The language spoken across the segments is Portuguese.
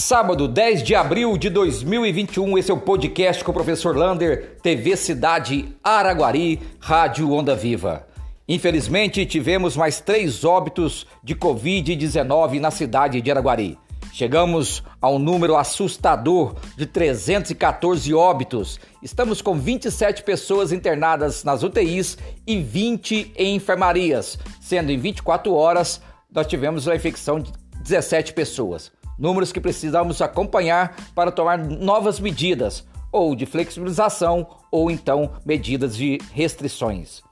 Sábado, 10 de abril de 2021, esse é o podcast com o professor Lander, TV Cidade Araguari, Rádio Onda Viva. Infelizmente, tivemos mais três óbitos de Covid-19 na cidade de Araguari. Chegamos a um número assustador de 314 óbitos. Estamos com 27 pessoas internadas nas UTIs e 20 em enfermarias, sendo em 24 horas nós tivemos a infecção de 17 pessoas números que precisamos acompanhar para tomar novas medidas, ou de flexibilização, ou então medidas de restrições.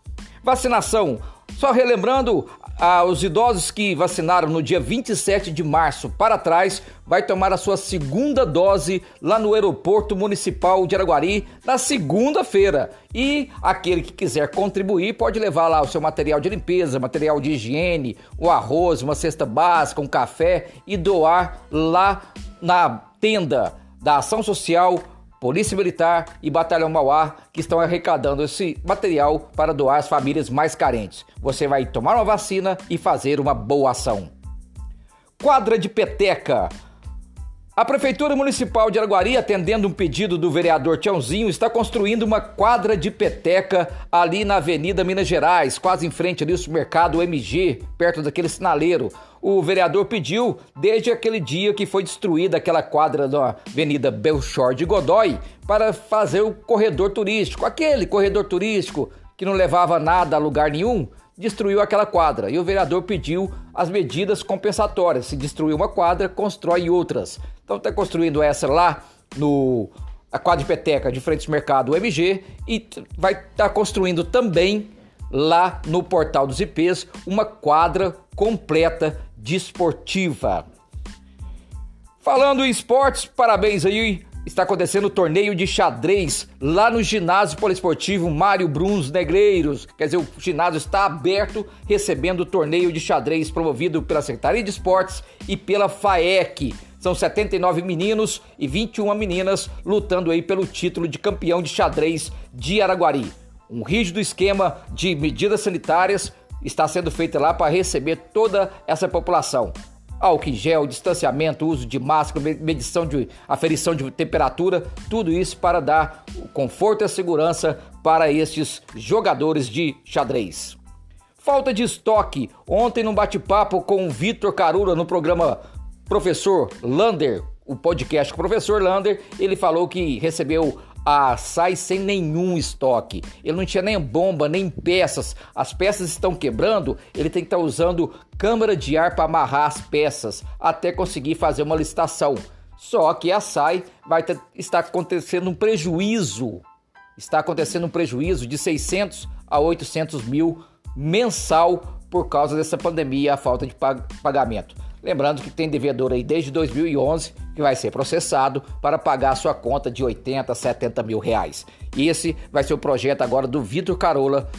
Vacinação. Só relembrando, aos idosos que vacinaram no dia 27 de março para trás, vai tomar a sua segunda dose lá no aeroporto municipal de Araguari na segunda-feira. E aquele que quiser contribuir pode levar lá o seu material de limpeza, material de higiene, o arroz, uma cesta básica, um café e doar lá na tenda da Ação Social Polícia Militar e Batalhão Mauá que estão arrecadando esse material para doar às famílias mais carentes. Você vai tomar uma vacina e fazer uma boa ação. Quadra de peteca. A Prefeitura Municipal de Araguari, atendendo um pedido do vereador Tiãozinho, está construindo uma quadra de peteca ali na Avenida Minas Gerais, quase em frente ali ao supermercado MG, perto daquele sinaleiro. O vereador pediu desde aquele dia que foi destruída aquela quadra da Avenida Belchor de Godói para fazer o corredor turístico, aquele corredor turístico que não levava nada a lugar nenhum, destruiu aquela quadra e o vereador pediu as medidas compensatórias. Se destruir uma quadra, constrói outras. Então está construindo essa lá no a quadra de peteca de frente ao mercado MG e vai estar tá construindo também lá no portal dos IPs uma quadra completa desportiva. Falando em esportes, parabéns aí está acontecendo o torneio de xadrez lá no ginásio poliesportivo Mário Bruns Negreiros. Quer dizer, o ginásio está aberto recebendo o torneio de xadrez promovido pela Secretaria de Esportes e pela FAEC. São 79 meninos e 21 meninas lutando aí pelo título de campeão de xadrez de Araguari. Um rígido esquema de medidas sanitárias está sendo feito lá para receber toda essa população álcool em gel, distanciamento, uso de máscara, medição de aferição de temperatura, tudo isso para dar conforto e segurança para estes jogadores de xadrez. Falta de estoque. Ontem num bate-papo com o Vitor Carura no programa Professor Lander, o podcast com o Professor Lander, ele falou que recebeu a sai sem nenhum estoque. Ele não tinha nem bomba, nem peças. As peças estão quebrando, ele tem que estar tá usando câmara de ar para amarrar as peças até conseguir fazer uma licitação. Só que a SAI vai ter, acontecendo um prejuízo. Está acontecendo um prejuízo de 600 a 800 mil mensal por causa dessa pandemia, a falta de pagamento. Lembrando que tem devedor aí desde 2011 que vai ser processado para pagar sua conta de 80, 70 mil reais. E esse vai ser o projeto agora do Vitor Carola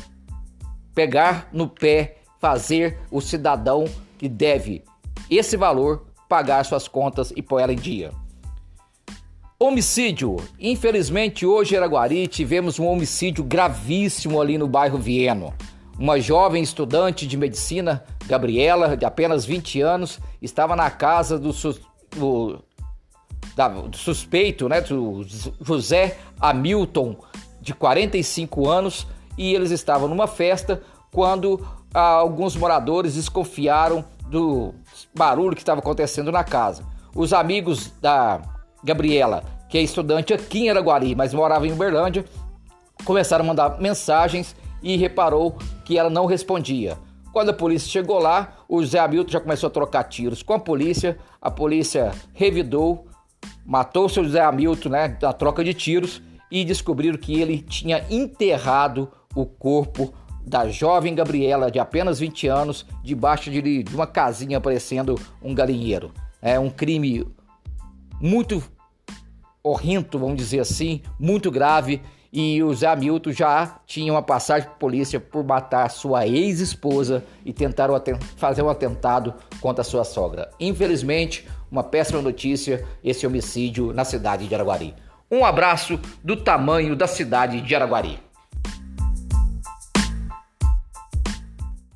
pegar no pé, fazer o cidadão que deve esse valor pagar suas contas e pôr ela em dia. Homicídio. Infelizmente, hoje em Araguari tivemos um homicídio gravíssimo ali no bairro Vieno. Uma jovem estudante de medicina, Gabriela, de apenas 20 anos, estava na casa do, da, do suspeito, né, do José Hamilton, de 45 anos, e eles estavam numa festa quando ah, alguns moradores desconfiaram do barulho que estava acontecendo na casa. Os amigos da Gabriela, que é estudante aqui em Araguari, mas morava em Uberlândia, começaram a mandar mensagens e reparou que ela não respondia. Quando a polícia chegou lá, o Zé Hamilton já começou a trocar tiros com a polícia. A polícia revidou, matou o seu Zé Hamilton, né, da troca de tiros e descobriram que ele tinha enterrado o corpo da jovem Gabriela, de apenas 20 anos, debaixo de, de uma casinha parecendo um galinheiro. É um crime muito horrendo, vamos dizer assim, muito grave e o Zé Hamilton já tinha uma passagem por polícia por matar sua ex-esposa e tentar fazer um atentado contra sua sogra. Infelizmente, uma péssima notícia esse homicídio na cidade de Araguari. Um abraço do tamanho da cidade de Araguari.